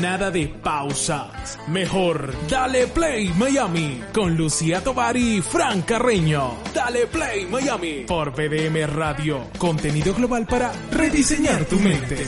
Nada de pausas. Mejor, dale play Miami con Lucía Tovar y Fran Carreño. Dale play Miami por BDM Radio. Contenido global para rediseñar tu mente.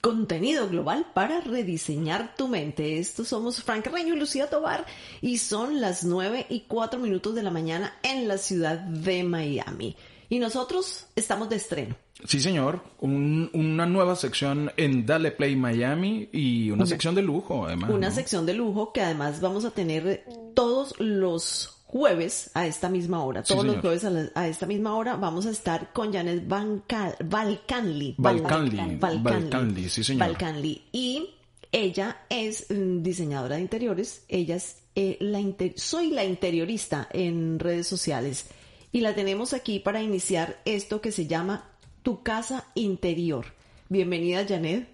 Contenido global para rediseñar tu mente. Estos somos Frank Carreño y Lucía Tobar y son las 9 y 4 minutos de la mañana en la ciudad de Miami. Y nosotros estamos de estreno. Sí, señor. Un- una nueva sección en Dale Play Miami y una sección de lujo, además. Una ¿no? sección de lujo que además vamos a tener todos los jueves a esta misma hora. Sí, Todos los jueves a, la- a esta misma hora vamos a estar con Janet Banca- Balcanli. Balcanli, Balcanli, sí, señor. Balcanli. Y ella es mm, diseñadora de interiores. Ella es eh, la inter- soy la interiorista en redes sociales. Y la tenemos aquí para iniciar esto que se llama Tu casa interior. Bienvenida, Janet.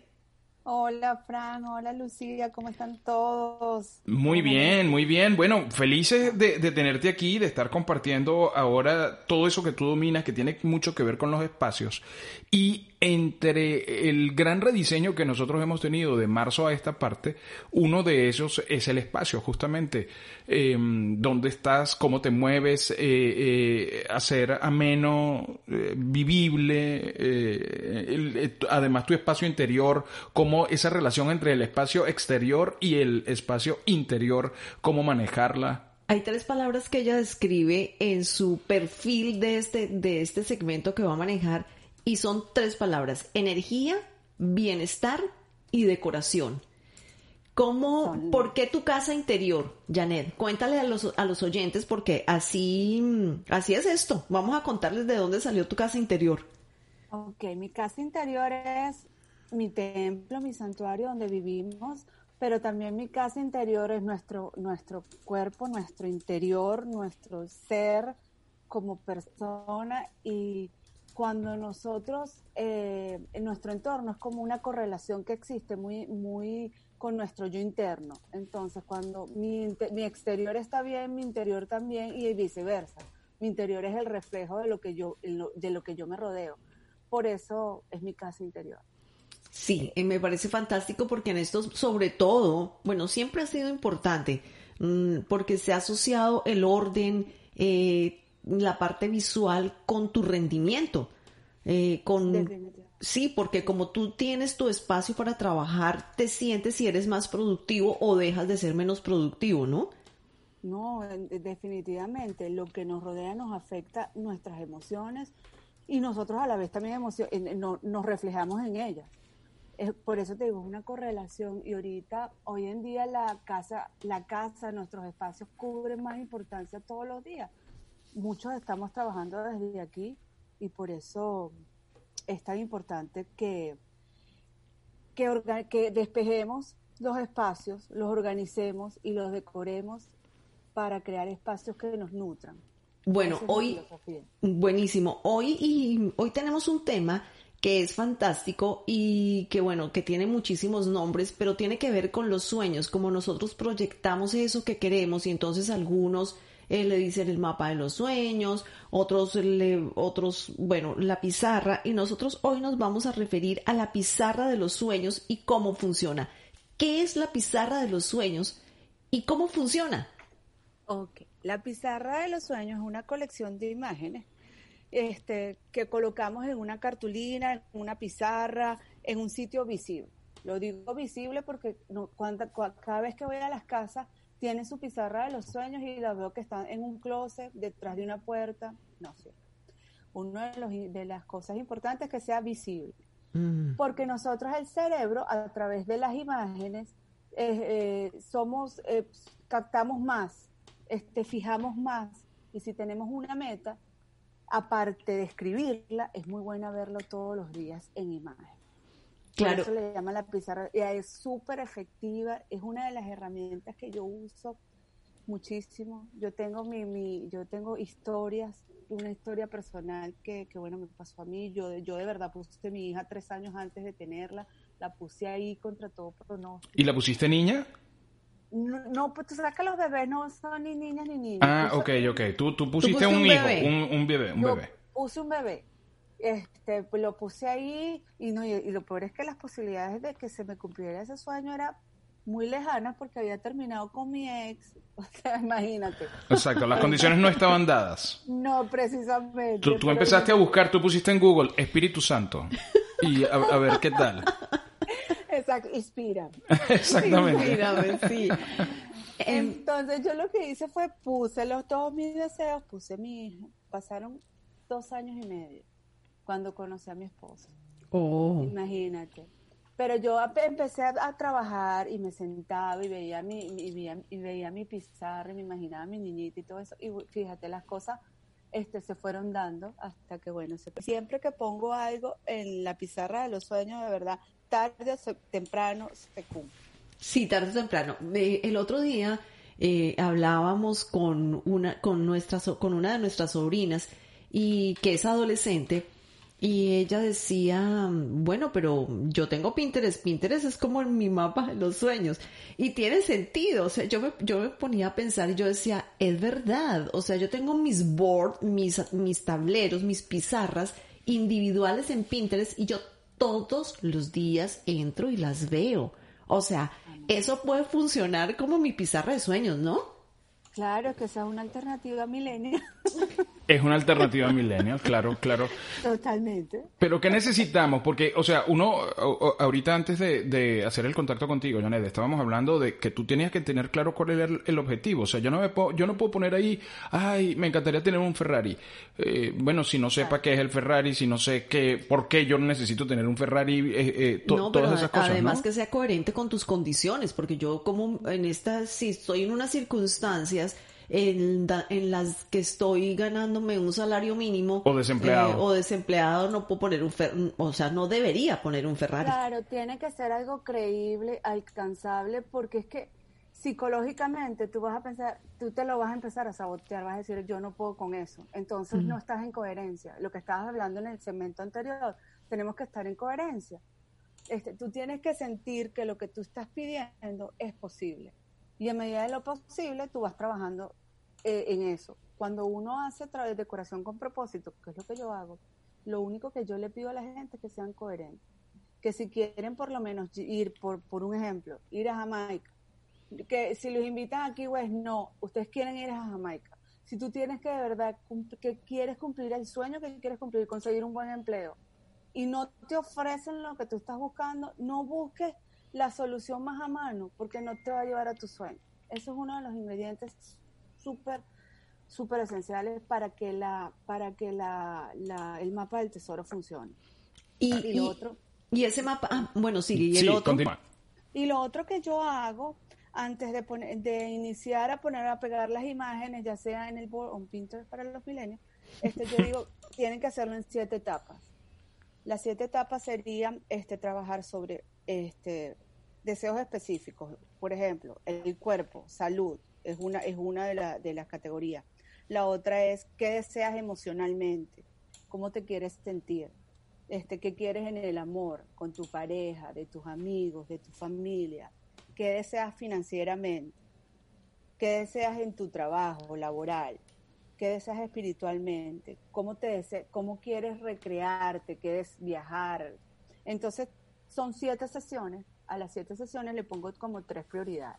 Hola Fran, hola Lucía, ¿cómo están todos? Muy bien, muy bien. Bueno, felices de, de tenerte aquí, de estar compartiendo ahora todo eso que tú dominas, que tiene mucho que ver con los espacios. Y entre el gran rediseño que nosotros hemos tenido de marzo a esta parte, uno de ellos es el espacio, justamente. Eh, dónde estás, cómo te mueves, eh, eh, hacer ameno, eh, vivible, eh, eh, además tu espacio interior, cómo esa relación entre el espacio exterior y el espacio interior, cómo manejarla. Hay tres palabras que ella describe en su perfil de este, de este segmento que va a manejar y son tres palabras, energía, bienestar y decoración. ¿Cómo, por qué tu casa interior, Janet? Cuéntale a los, a los oyentes porque así, así es esto. Vamos a contarles de dónde salió tu casa interior. Ok, mi casa interior es mi templo, mi santuario donde vivimos, pero también mi casa interior es nuestro, nuestro cuerpo, nuestro interior, nuestro ser como persona y cuando nosotros, eh, en nuestro entorno es como una correlación que existe muy, muy con nuestro yo interno. Entonces, cuando mi, mi exterior está bien, mi interior también y viceversa. Mi interior es el reflejo de lo que yo, de lo que yo me rodeo. Por eso es mi casa interior. Sí, y me parece fantástico porque en esto, sobre todo, bueno, siempre ha sido importante, mm, porque se ha asociado el orden, eh, la parte visual con tu rendimiento. eh, con. Sí, porque como tú tienes tu espacio para trabajar, te sientes si eres más productivo o dejas de ser menos productivo, ¿no? No, en- definitivamente. Lo que nos rodea nos afecta nuestras emociones y nosotros a la vez también no- nos reflejamos en ellas. Es- por eso te digo, es una correlación y ahorita, hoy en día la casa, la casa, nuestros espacios cubren más importancia todos los días. Muchos estamos trabajando desde aquí y por eso es tan importante que, que, orga- que despejemos los espacios, los organicemos y los decoremos para crear espacios que nos nutran. Bueno, es hoy, buenísimo. Hoy y hoy tenemos un tema que es fantástico y que bueno, que tiene muchísimos nombres, pero tiene que ver con los sueños, como nosotros proyectamos eso que queremos y entonces algunos eh, le dicen el mapa de los sueños, otros le, otros, bueno, la pizarra y nosotros hoy nos vamos a referir a la pizarra de los sueños y cómo funciona. ¿Qué es la pizarra de los sueños y cómo funciona? Ok, la pizarra de los sueños es una colección de imágenes este, que colocamos en una cartulina, en una pizarra, en un sitio visible. Lo digo visible porque no, cuando- cua- cada vez que voy a las casas tiene su pizarra de los sueños y la veo que están en un closet, detrás de una puerta. No sé. Una de, los- de las cosas importantes es que sea visible. Mm. Porque nosotros el cerebro, a través de las imágenes, eh, eh, somos, eh, captamos más, este, fijamos más. Y si tenemos una meta, aparte de escribirla, es muy buena verlo todos los días en imagen. Claro. Por eso le llama la pizarra. Y es súper efectiva, es una de las herramientas que yo uso muchísimo. Yo tengo mi, mi, yo tengo historias, una historia personal que, que bueno me pasó a mí. Yo, yo de verdad puse a mi hija tres años antes de tenerla, la puse ahí contra todo pronóstico. ¿Y la pusiste niña? No, no, pues tú sabes que los bebés no son ni niñas ni niños. Ah, ok, ok. Tú, tú pusiste pusiste un, un hijo, bebé. un, un bebé, un Yo bebé. puse un bebé. Este, pues lo puse ahí y, no, y, y lo peor es que las posibilidades de que se me cumpliera ese sueño eran muy lejanas porque había terminado con mi ex. O sea, imagínate. Exacto, las condiciones no estaban dadas. No, precisamente. Tú, empezaste a buscar, tú pusiste en Google Espíritu Santo. Y a, a ver qué tal. Exacto, inspira. Exactamente. Mírame, sí. Entonces yo lo que hice fue puse los, todos mis deseos, puse mi hija. Pasaron dos años y medio cuando conocí a mi esposo. oh. Imagínate. Pero yo empecé a, a trabajar y me sentaba y veía mi, y veía, y veía mi pizarra y me imaginaba a mi niñita y todo eso. Y fíjate, las cosas este, se fueron dando hasta que, bueno, se- siempre que pongo algo en la pizarra de los sueños, de verdad, tarde o temprano se cumple. Sí, tarde o temprano. Eh, el otro día eh, hablábamos con una, con nuestra, con una de nuestras sobrinas y que es adolescente y ella decía, bueno, pero yo tengo Pinterest. Pinterest es como en mi mapa de los sueños y tiene sentido. O sea, yo me, yo me ponía a pensar y yo decía, es verdad. O sea, yo tengo mis board, mis, mis tableros, mis pizarras individuales en Pinterest y yo todos los días entro y las veo. O sea, eso puede funcionar como mi pizarra de sueños, ¿no? Claro que esa es una alternativa milenio. Es una alternativa millennial, claro, claro. Totalmente. Pero ¿qué necesitamos? Porque, o sea, uno, ahorita antes de, de hacer el contacto contigo, Janet, estábamos hablando de que tú tenías que tener claro cuál era el, el objetivo. O sea, yo no me puedo, yo no puedo poner ahí, ay, me encantaría tener un Ferrari. Eh, bueno, si no sepa qué es el Ferrari, si no sé qué, por qué yo necesito tener un Ferrari, eh, eh, to- no, pero todas esas cosas, además ¿no? que sea coherente con tus condiciones, porque yo como en estas, si estoy en unas circunstancias en, da- en las que estoy ganándome un salario mínimo O desempleado. eh, o desempleado, no puedo poner un Fer- o sea, no debería poner un Ferrari. Claro, tiene que ser algo creíble, alcanzable, porque es que psicológicamente tú vas a pensar, tú te lo vas a empezar a sabotear, vas a decir, yo no puedo con eso. Entonces no estás en coherencia. Lo que estabas hablando en el segmento anterior, tenemos que estar en coherencia. Este, tú tienes que sentir que lo que tú estás pidiendo es posible. Y en medida de lo posible, tú vas trabajando eh, en eso. Cuando uno hace a través de decoración con propósito, que es lo que yo hago, lo único que yo le pido a la gente es que sean coherentes. Que si quieren por lo menos ir, por, por un ejemplo, ir a Jamaica, que si los invitan a Key West, no, ustedes quieren ir a Jamaica. Si tú tienes que de verdad, que quieres cumplir el sueño que quieres cumplir, conseguir un buen empleo, y no te ofrecen lo que tú estás buscando, no busques la solución más a mano, porque no te va a llevar a tu sueño. Eso es uno de los ingredientes súper, súper esenciales para que la, para que la, la- el mapa del tesoro funcione. Y, Y lo y- otro. y ese mapa, ah, bueno, sigue, y el Sí, otro. continúa. Y lo otro que yo hago antes de, poner, de iniciar a poner a pegar las imágenes, ya sea en el board o en Pinterest para los milenios, este, yo digo, tienen que hacerlo en siete etapas. Las siete etapas serían este, trabajar sobre este, deseos específicos. Por ejemplo, el cuerpo, salud, es una, es una de, la- de las categorías. La otra es qué deseas emocionalmente, cómo te quieres sentir, este, qué quieres en el amor, con tu pareja, de tus amigos, de tu familia, qué deseas financieramente, qué deseas en tu trabajo laboral, qué deseas espiritualmente, cómo te dese- cómo quieres recrearte, quieres viajar. Entonces, son siete sesiones. A las siete sesiones le pongo como tres prioridades.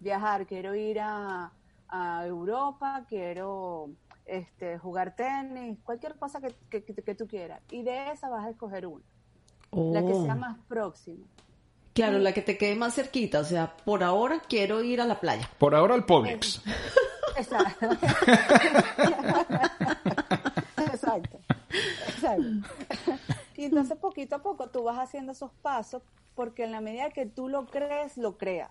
Viajar, quiero ir a, a Europa, quiero este, jugar tenis, cualquier cosa que, que- que- que tú quieras. Y de esa vas a escoger una, la que Oh. sea más próxima. Claro, la que te quede más cerquita. O sea, por ahora quiero ir a la playa. Por ahora el Publix. Exacto. Exacto. Exacto. Y entonces poquito a poco tú vas haciendo esos pasos porque en la medida que tú lo crees, lo creas.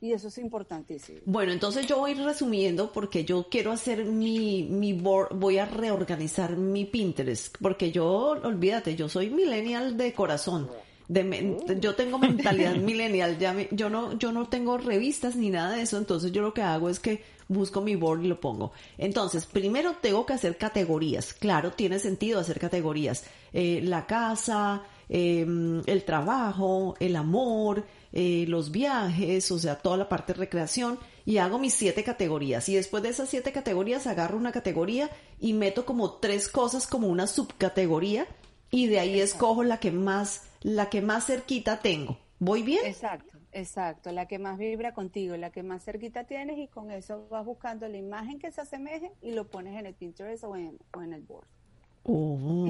Y eso es importantísimo. Bueno, entonces yo voy resumiendo porque yo quiero hacer mi, mi board, voy a reorganizar mi Pinterest, porque yo, olvídate, yo soy millennial de corazón. De, yo tengo mentalidad millennial, ya yo no yo no tengo revistas ni nada de eso, entonces yo lo que hago es que busco mi board y lo pongo. Entonces, primero tengo que hacer categorías. Claro, tiene sentido hacer categorías. Eh, la casa, em, el trabajo, el amor, eh, los viajes, o sea, toda la parte de recreación y hago mis siete categorías. Y después de esas siete categorías agarro una categoría y meto como tres cosas como una subcategoría y de ahí escojo la que más, la que más cerquita tengo. ¿Voy bien? Exacto. Exacto, la que más vibra contigo, la que más cerquita tienes y con eso vas buscando la imagen que se asemeje y lo pones en el Pinterest o en, o en el board. Oh.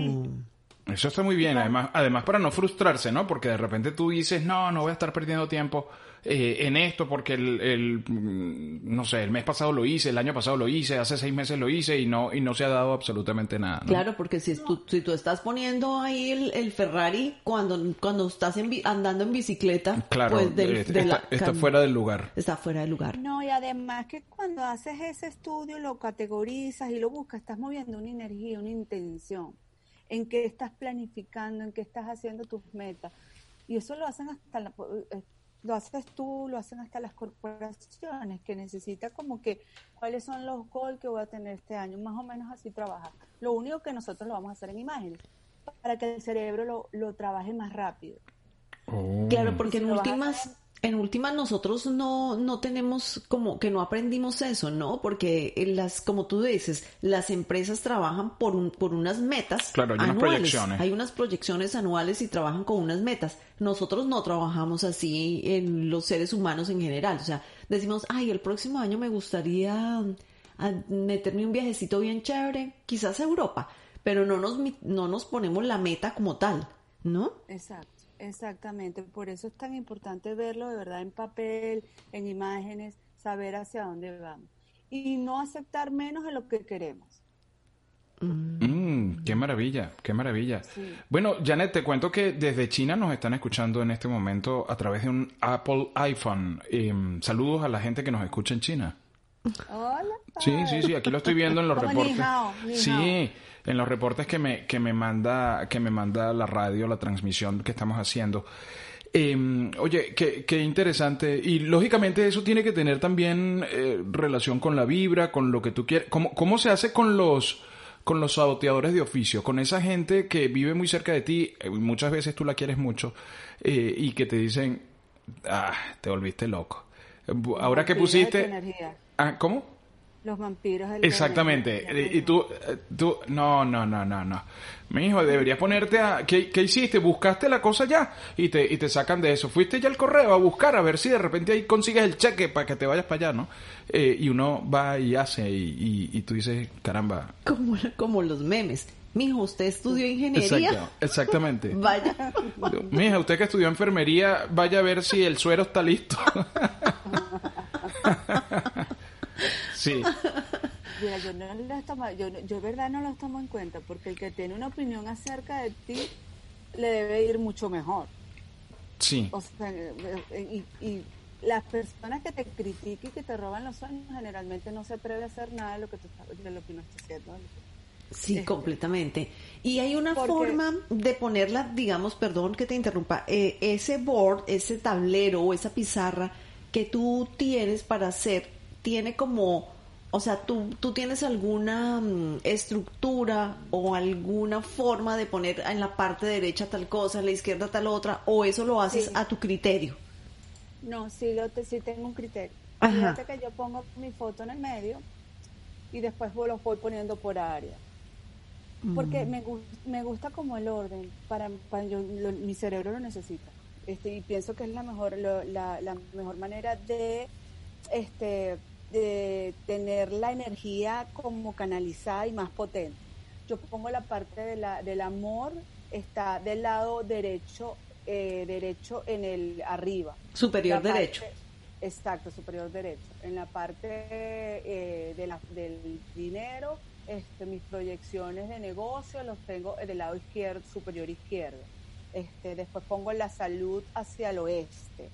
Eso está muy bien, además, además para no frustrarse, ¿no? Porque de repente tú dices, no, no voy a estar perdiendo tiempo eh, en esto porque el, el, mm, no sé, el mes pasado lo hice, el año pasado lo hice, hace seis meses lo hice y no, y no se ha dado absolutamente nada. Claro, porque si, tú, si tú estás poniendo ahí el, Ferrari cuando, cuando estás andando en bicicleta, claro, pues está, está fuera del lugar. Está fuera del lugar. No, y además que cuando haces ese estudio lo categorizas y lo buscas, estás moviendo una energía, una intención en qué estás planificando, en qué estás haciendo tus metas. Y eso lo hacen hasta la, eh, lo haces tú, lo hacen hasta las corporaciones, que necesita como que cuáles son los goals que voy a tener este año, más o menos así trabaja. Lo único que nosotros lo vamos a hacer en imágenes, para que el cerebro lo, lo trabaje más rápido. Claro, porque en últimas en última nosotros no, no tenemos como que no aprendimos eso, ¿no? Porque las, como tú dices, las empresas trabajan por un, por unas metas claro, hay anuales. Unas proyecciones. Hay unas proyecciones anuales y trabajan con unas metas. Nosotros no trabajamos así en los seres humanos en general. O sea, decimos, ay, el próximo año me gustaría ah, meterme un viajecito bien chévere, quizás a Europa, pero no nos, no nos ponemos la meta como tal, ¿no? Exacto. Exactamente, por eso es tan importante verlo de verdad en papel, en imágenes, saber hacia dónde vamos y no aceptar menos de lo que queremos. Mm, qué maravilla, qué maravilla. Bueno, Janet, te cuento que desde China nos están escuchando en este momento a través de un Apple iPhone. Em, saludos a la gente que nos escucha en China. Hola. Sí, sí, sí, aquí lo estoy viendo en los reportes. sí, en los reportes que me, que me manda, que me manda la radio, la transmisión que estamos haciendo. Em, oye, qué, qué, interesante. Y lógicamente eso tiene que tener también eh, relación con la vibra, con lo que tú quieres. ¿Cómo, ¿Cómo se hace con los con los saboteadores de oficio, con esa gente que vive muy cerca de ti, eh, muchas veces tú la quieres mucho, eh, y que te dicen, ah, te volviste loco. Ahora que pusiste... Ah, ¿Cómo? Los vampiros. Exactamente. y tú, tú, no, no, no, no, no. Mi hijo, deberías ponerte a, ¿qué, ¿qué, hiciste? ¿Buscaste la cosa ya? Y te, y te sacan de eso. Fuiste ya al correo a buscar a ver si de repente ahí consigues el cheque para que te vayas para allá, ¿no? Eh, y uno va y hace y, y, tú dices, caramba. Como, como los memes. Mijo, ¿usted estudió ingeniería? exactamente. vaya. Mija, usted que estudió enfermería, vaya a ver si el suero está listo. Sí. yo no los tomo, yo, yo verdad no los tomo en cuenta, porque el que tiene una opinión acerca de ti le debe ir mucho mejor. Sí. O sea, y, y las personas que te critican y que te roban los sueños generalmente no se atreve a hacer nada de lo que, tú, de lo que no estás haciendo. Sí, completamente. Y hay una forma de ponerla, digamos, perdón que te interrumpa, eh, ese board, ese tablero o esa pizarra que tú tienes para hacer tiene como, o sea, tú, tú tienes alguna mm, estructura o alguna forma de poner en la parte derecha tal cosa, en la izquierda tal otra, o eso lo haces a tu criterio. No, sí, lo sí tengo un criterio. Fíjate que yo pongo mi foto en el medio y después lo voy poniendo por área. Porque mm. me, me gusta como el orden, para, mi cerebro lo necesita. Este, y pienso que es la mejor, la, la mejor manera de este, de tener la energía como canalizada y más potente. Yo pongo la parte de la, del amor, está del lado derecho, eh, derecho en el arriba. Superior derecho. Exacto, superior derecho. En la parte eh, de la, del dinero, este, mis proyecciones de negocio los tengo del lado izquierdo, superior izquierdo. Este, después pongo la salud hacia el oeste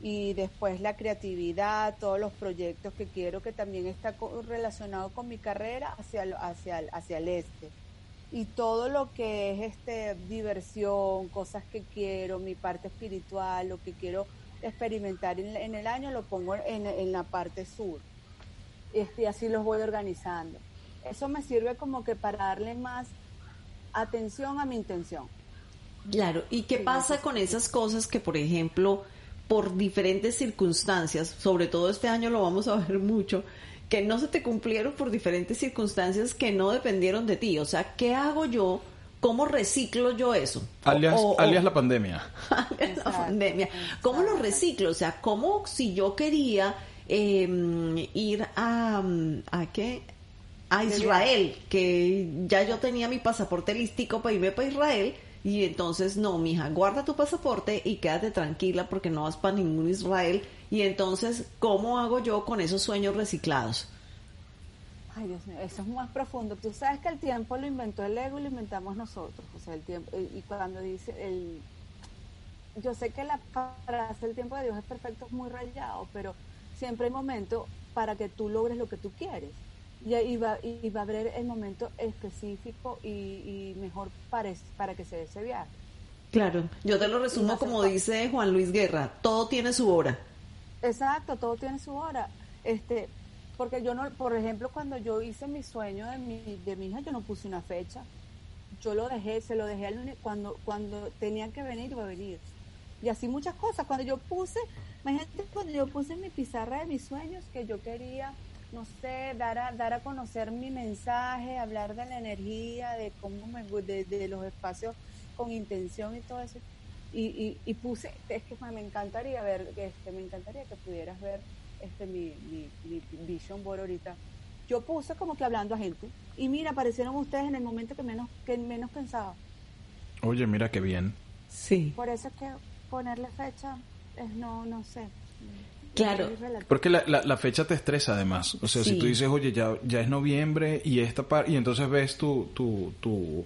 y después la creatividad, todos los proyectos que quiero que también está relacionado con mi carrera hacia el, hacia, hacia el este. y todo lo que es este diversión, cosas que quiero, mi parte espiritual, lo que quiero experimentar en, el año lo pongo en, la parte sur. Este, y así los voy organizando. Eso me sirve como que para darle más atención a mi intención. Claro, ¿y qué pasa con esas cosas que, por ejemplo, por diferentes circunstancias, sobre todo este año lo vamos a ver mucho, que no se te cumplieron por diferentes circunstancias que no dependieron de ti. O sea, ¿qué hago yo? ¿Cómo reciclo yo eso? Alias, alias la pandemia. alias la pandemia. ¿Cómo lo reciclo? O sea, ¿cómo si yo quería em, ir a, ¿a qué? A Israel, que ya yo tenía mi pasaporte listico para irme para Israel, y entonces, no, mija, guarda tu pasaporte y quédate tranquila porque no vas para ningún Israel. Y entonces, ¿cómo hago yo con esos sueños reciclados? Ay, Dios mío, eso es más profundo. Tú sabes que el tiempo lo inventó el ego y lo inventamos nosotros. O sea, el tiempo, y cuando dice el... Yo sé que la frase el tiempo de Dios es perfecto, es muy rayado, pero siempre hay momentos para que tú logres lo que tú quieres y, va, y va a haber el momento específico y, mejor para, para que se dé ese viaje. Claro, yo te lo resumo como dice Juan Luis Guerra, todo tiene su hora. Exacto, todo tiene su hora. Este, porque yo no, por ejemplo, cuando yo hice mi sueño de mi, de mi hija, yo no puse una fecha. Yo lo dejé, se lo dejé al lunes, cuando, cuando tenían que venir, iba a venir. Y así muchas cosas. Cuando yo puse, imagínate cuando yo puse en mi pizarra de mis sueños que yo quería no sé, dar a, dar a conocer mi mensaje, hablar de la energía, de cómo me, de, de los espacios con intención y todo eso. Y, y, puse, es que me encantaría ver, este, me encantaría que pudieras ver este mi, mi, vision board ahorita. Yo puse como que hablando a gente. Y mira, aparecieron ustedes en el momento que menos, que menos pensaba. Oye, mira qué bien. Sí. Por eso es que ponerle fecha es no, no sé. Claro. Porque la, la, fecha te estresa además. O sea, si tú dices, oye, ya, ya es noviembre y esta par y entonces ves tu, tu, tu,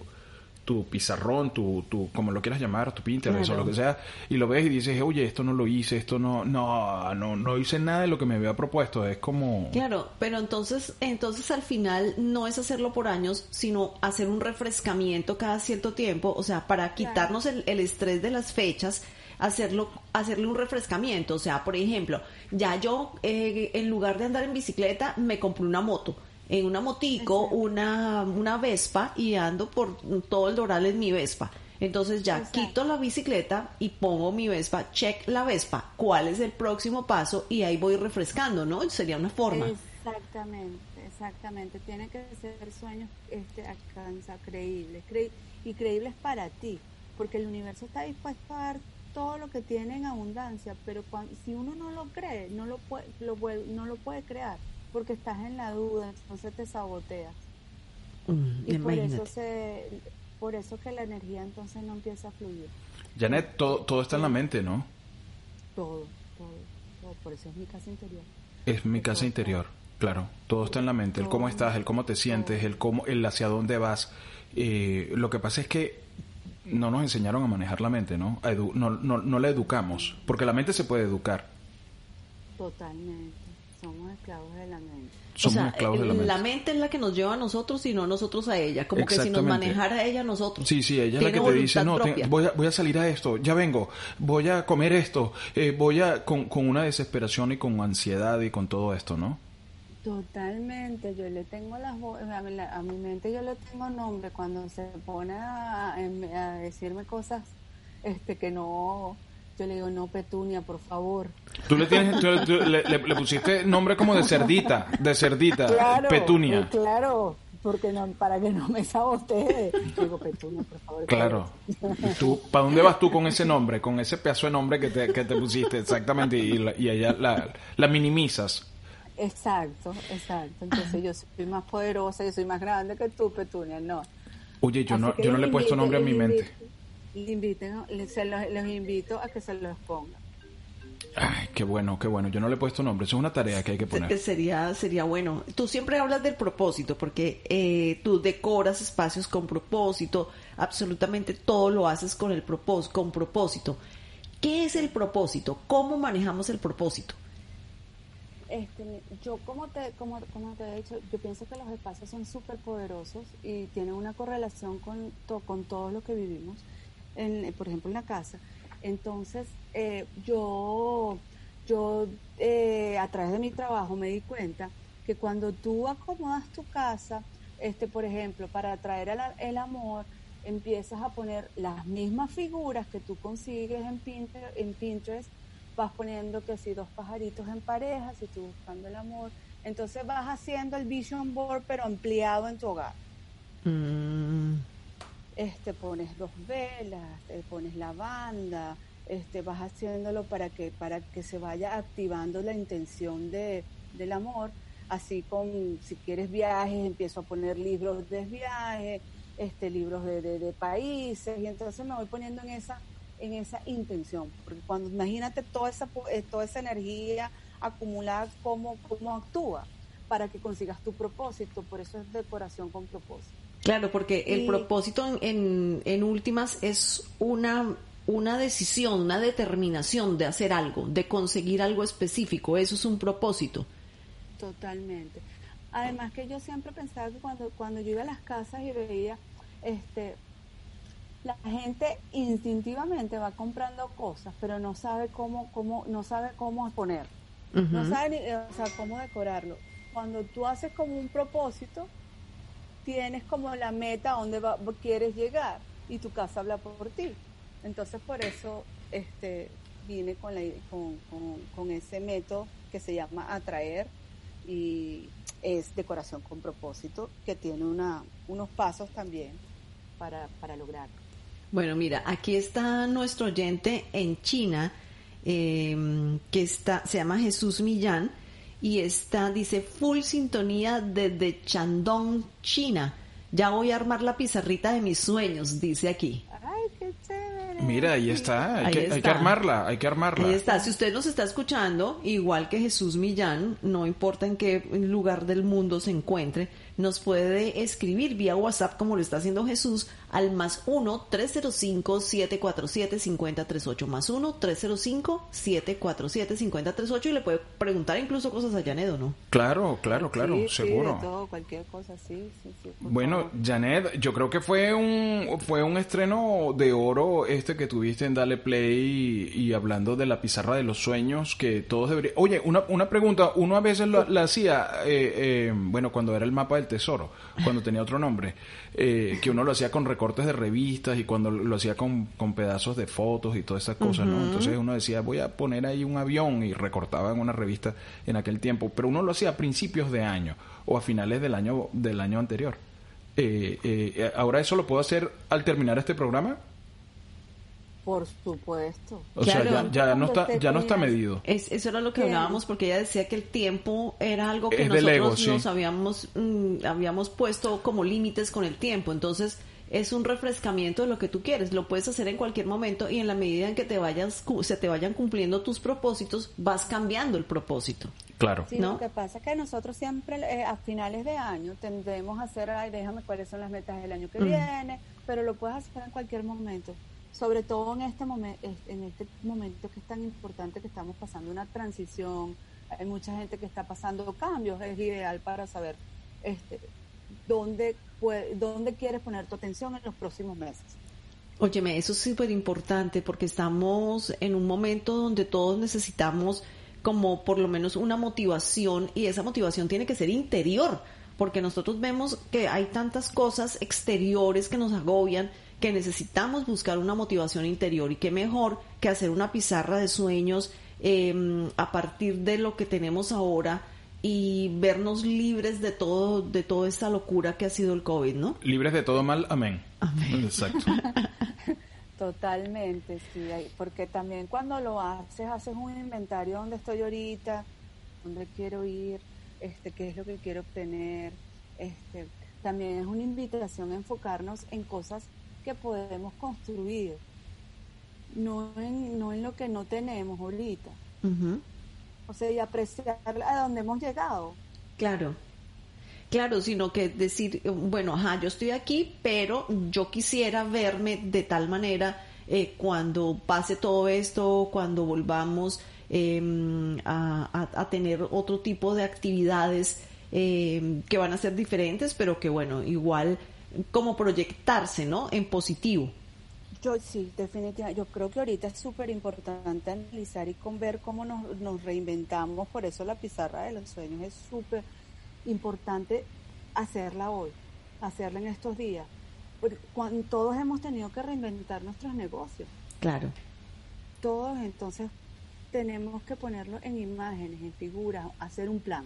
tu pizarrón, tu, tu, como lo quieras llamar, tu Pinterest o lo que sea, y lo ves y dices, oye, esto no lo hice, esto no, no, no, no hice nada de lo que me había propuesto. Es como... Claro, pero entonces, entonces al final no es hacerlo por años, sino hacer un refrescamiento cada cierto tiempo, o sea, para quitarnos el, el estrés de las fechas hacerlo, hacerle un refrescamiento. O sea, por ejemplo, ya yo eh, en lugar de andar en bicicleta me compré una moto. En una motico, una, una Vespa y ando por todo el Doral en mi Vespa. Entonces ya quito la bicicleta y pongo mi Vespa, check la Vespa, cuál es el próximo paso y ahí voy refrescando, ¿no? Sería una forma. Exactamente, exactamente. Tiene que ser sueños este, alcanza, creíbles, y creíbles para ti, porque el universo está dispuesto a dar todo lo que tiene en abundancia, pero si uno no lo cree, no lo puede, lo, no lo puede crear, porque estás en la duda, entonces te saboteas. Mm, y por eso, se, por eso que la energía entonces no empieza a fluir. Janet, todo, todo está en la mente, ¿no? Todo, todo, por eso es mi casa interior. Es mi casa interior, claro, todo está en la mente, el cómo estás, el cómo te sientes, el cómo, el hacia dónde vas. Eh, lo que pasa es que no nos enseñaron a manejar la mente, ¿no? no, no, no la educamos, porque la mente se puede educar. Totalmente, somos esclavos de la mente. Somos esclavos de la mente. La mente es la que nos lleva a nosotros y no nosotros a ella. Como que si nos manejara ella a nosotros. Sí, sí, ella es la que te dice, no, voy, a, voy a salir a esto, ya vengo, voy a comer esto, eh, voy a, con, con una desesperación y con ansiedad y con todo esto, ¿no? Totalmente, yo le tengo las a, a mi mente yo le tengo nombre cuando se pone a, decirme cosas este que no yo le digo no Petunia por favor tú le tienes le, pusiste nombre como de cerdita de cerdita Petunia. claro porque no para que no me sabotee digo Petunia por favor claro. Tú para dónde vas tú con ese nombre con ese pedazo de nombre que te, que te pusiste exactamente y, y la, la minimizas Exacto, exacto. Entonces yo soy más poderosa, yo soy más grande que tú, Petunia, no. Oye, yo no, yo no le he puesto nombre a mi mente. Le inviten, se los, invito a que se los pongan. Ay, qué bueno, qué bueno. Yo no le he puesto nombre. Eso es una tarea que hay que poner. Sería, sería bueno. Tú siempre hablas del propósito, porque eh, tú decoras espacios con propósito. Absolutamente todo lo haces con el propósito, con propósito. ¿Qué es el propósito? ¿Cómo manejamos el propósito? Este, yo como te, como, como te he dicho, yo pienso que los espacios son súper poderosos y tienen una correlación con, con todo lo que vivimos, en, por ejemplo en la casa. Entonces, eh, yo, yo eh, a través de mi trabajo me di cuenta que cuando tú acomodas tu casa, este, por ejemplo, para atraer el, amor, empiezas a poner las mismas figuras que tú consigues en Pinterest, en Pinterest vas poniendo que si dos pajaritos en pareja, si tú buscando el amor, entonces vas haciendo el vision board pero ampliado en tu hogar. Mm. Este pones dos velas, te pones lavanda, este vas haciéndolo para que para que se vaya activando la intención de, del amor, así con si quieres viajes, empiezo a poner libros de viaje, este libros de, de países y entonces me voy poniendo en esa en esa intención, porque cuando imagínate toda esa, eh, toda esa energía acumulada, cómo, cómo actúa para que consigas tu propósito, por eso es decoración con propósito. Claro, porque el propósito en, en, últimas es una, una decisión, una determinación de hacer algo, de conseguir algo específico, eso es un propósito. Totalmente. Además que yo siempre pensaba que cuando, cuando yo iba a las casas y veía este la gente instintivamente va comprando cosas, pero no sabe cómo, cómo, no sabe cómo poner, no sabe ni, o sea, cómo decorarlo. Cuando tú haces como un propósito, tienes como la meta a donde quieres llegar y tu casa habla por ti. Entonces por eso este vine con, la, con, con ese método que se llama atraer y es decoración con propósito que tiene una, unos pasos también para, para lograrlo. Bueno, mira, aquí está nuestro oyente en China, em, que está, se llama Jesús Millán, y está, dice, full sintonía desde Chandong, China. Ya voy a armar la pizarrita de mis sueños, dice aquí. Ay, qué chévere. Mira, ahí está, hay, que, hay que armarla, hay que armarla. Ahí está, si usted nos está escuchando, igual que Jesús Millán, no importa en qué lugar del mundo se encuentre, nos puede escribir vía WhatsApp como lo está haciendo Jesús al más 1-305-747-5038. Más 1-305-747-5038 y le puede preguntar incluso cosas a Janet, ¿o no? Claro, claro, claro, seguro. Sí, todo, cualquier cosa, sí, sí, sí Bueno, Janet, yo creo que fue un, fue un estreno de oro este que tuviste en Dale Play y, hablando de la pizarra de los sueños que todos deberían... Oye, una, una pregunta, uno a veces la hacía, eh, eh, bueno, cuando era el mapa del tesoro, cuando tenía otro nombre, eh, que uno lo hacía con recortes de revistas y cuando lo hacía con, con pedazos de fotos y todas esas cosas, ¿no? Entonces uno decía, voy a poner ahí un avión y recortaba en una revista en aquel tiempo, pero uno lo hacía a principios de año o a finales del año, del año anterior. Eh, eh, ahora eso lo puedo hacer al terminar este programa. Por supuesto. O sea, ya, no está, ya no está medido. Es, eso era lo que hablábamos porque ella decía que el tiempo era algo que nosotros nos habíamos, mm, habíamos puesto como límites con el tiempo. Entonces, es un refrescamiento de lo que tú quieres. Lo puedes hacer en cualquier momento y en la medida en que te vayas, se te vayan cumpliendo tus propósitos, vas cambiando el propósito. Claro. Sí, lo que pasa es que nosotros siempre eh, a finales de año tendremos a hacer, ay, déjame cuáles son las metas del año que viene, pero lo puedes hacer en cualquier momento sobre todo en este momento, en este momento que es tan importante que estamos pasando una transición, hay mucha gente que está pasando cambios, es ideal para saber este dónde dónde quieres poner tu atención en los próximos meses. Óyeme, eso es súper importante porque estamos en un momento donde todos necesitamos como por lo menos una motivación y esa motivación tiene que ser interior porque nosotros vemos que hay tantas cosas exteriores que nos agobian que necesitamos buscar una motivación interior y qué mejor que hacer una pizarra de sueños em, a partir de lo que tenemos ahora y vernos libres de todo de toda esta locura que ha sido el COVID, ¿no? Libres de todo mal, amén. Amén. Exacto. Totalmente, sí, porque también cuando lo haces, haces un inventario donde estoy ahorita, dónde quiero ir, este, qué es lo que quiero obtener, este, también es una invitación a enfocarnos en cosas que podemos construir, no en, no en lo que no tenemos ahorita. O sea, y apreciar a donde hemos llegado. Claro. Claro, sino que decir, bueno, ajá, yo estoy aquí, pero yo quisiera verme de tal manera eh, cuando pase todo esto, cuando volvamos em, a, tener otro tipo de actividades em, que van a ser diferentes, pero que bueno, igual como proyectarse, ¿no? En positivo. Yo sí, definitivamente. Yo creo que ahorita es súper importante analizar y con ver cómo nos, nos reinventamos. Por eso la pizarra de los sueños es súper importante hacerla hoy, hacerla en estos días. Porque cuando, todos hemos tenido que reinventar nuestros negocios. Claro. Todos, entonces tenemos que ponerlo en imágenes, en figuras, hacer un plan.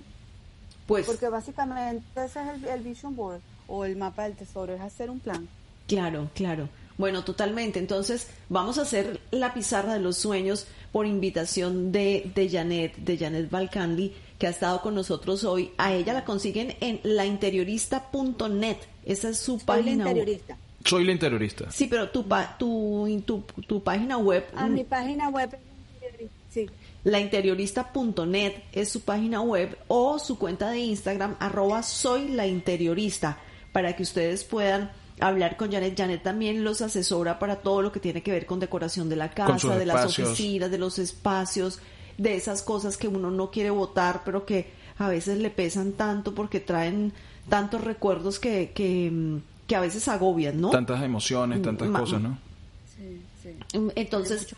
Pues. Porque básicamente ese es el, el vision board o el mapa del tesoro, es hacer un plan. Claro, claro. Bueno, totalmente. Entonces, vamos a hacer la pizarra de los sueños por invitación de, de Janet, de Janet Balcandi, que ha estado con nosotros hoy. A ella la consiguen en lainteriorista.net. Esa es su página web. Soy la interiorista. Sí, pero tu, tu, tu, tu página web. A mi página web, sí. Lainteriorista.net es su página web o su cuenta de Instagram, arroba soy la interiorista, para que ustedes puedan hablar con Janet. Janet también los asesora para todo lo que tiene que ver con decoración de la casa, de las oficinas, de los espacios, de esas cosas que uno no quiere votar, pero que a veces le pesan tanto porque traen tantos recuerdos que, que, a veces agobian, ¿no? Tantas emociones, tantas cosas, ¿no? Sí, sí. Entonces,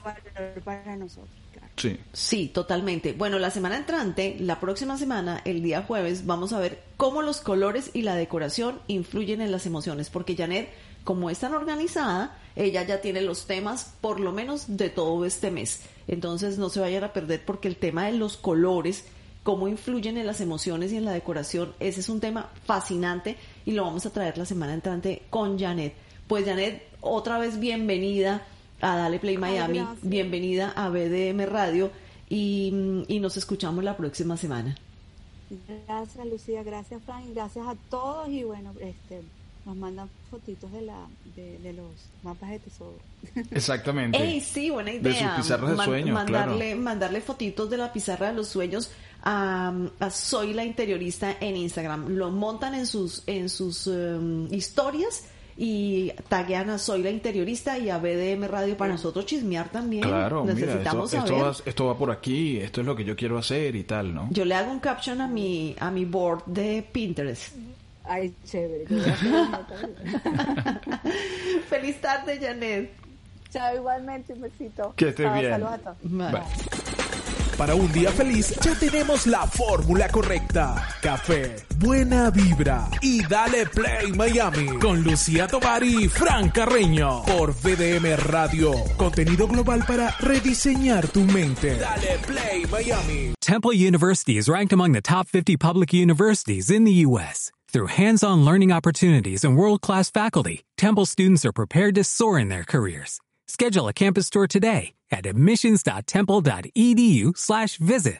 para nosotros. Sí. Sí, totalmente. Bueno, la semana entrante, la próxima semana, el día jueves, vamos a ver cómo los colores y la decoración influyen en las emociones, porque Janet, como es tan organizada, ella ya tiene los temas por lo menos de todo este mes. Entonces no se vayan a perder porque el tema de los colores, cómo influyen en las emociones y en la decoración, ese es un tema fascinante y lo vamos a traer la semana entrante con Janet. Pues Janet, otra vez bienvenida a Dale Play Miami. Bienvenida a BDM Radio y, nos escuchamos la próxima semana. Gracias Lucía, gracias Frank, gracias a todos y bueno, este nos mandan fotitos de la de, los mapas de tesoro. Exactamente. Ey, sí, buena idea. De sus pizarras de sueños, mandarle, mandarle fotitos de la pizarra de los sueños a, Soy la interiorista en Instagram. Lo montan en sus en sus em, historias y taguean a Soy la Interiorista y a BDM Radio para nosotros chismear también. Claro, Necesitamos mira, esto, va, esto, va, por aquí, esto es lo que yo quiero hacer y tal, ¿no? Yo le hago un caption a mi, a mi board de Pinterest. Ay, chévere. Feliz tarde, Janet. Chao, igualmente, un besito. Que estés bien. Saludos a todos. Para un día feliz ya tenemos la fórmula correcta. Café, buena vibra y dale play Miami con Lucía Tovar y Fran Carreño por VDM Radio. Contenido global para rediseñar tu mente. Dale play Miami. Temple University is ranked among the top 50 public universities in the U.S. Through hands-on learning opportunities and world-class faculty, Temple students are prepared to soar in their careers. Schedule a campus tour today at admissions.temple.edu/visit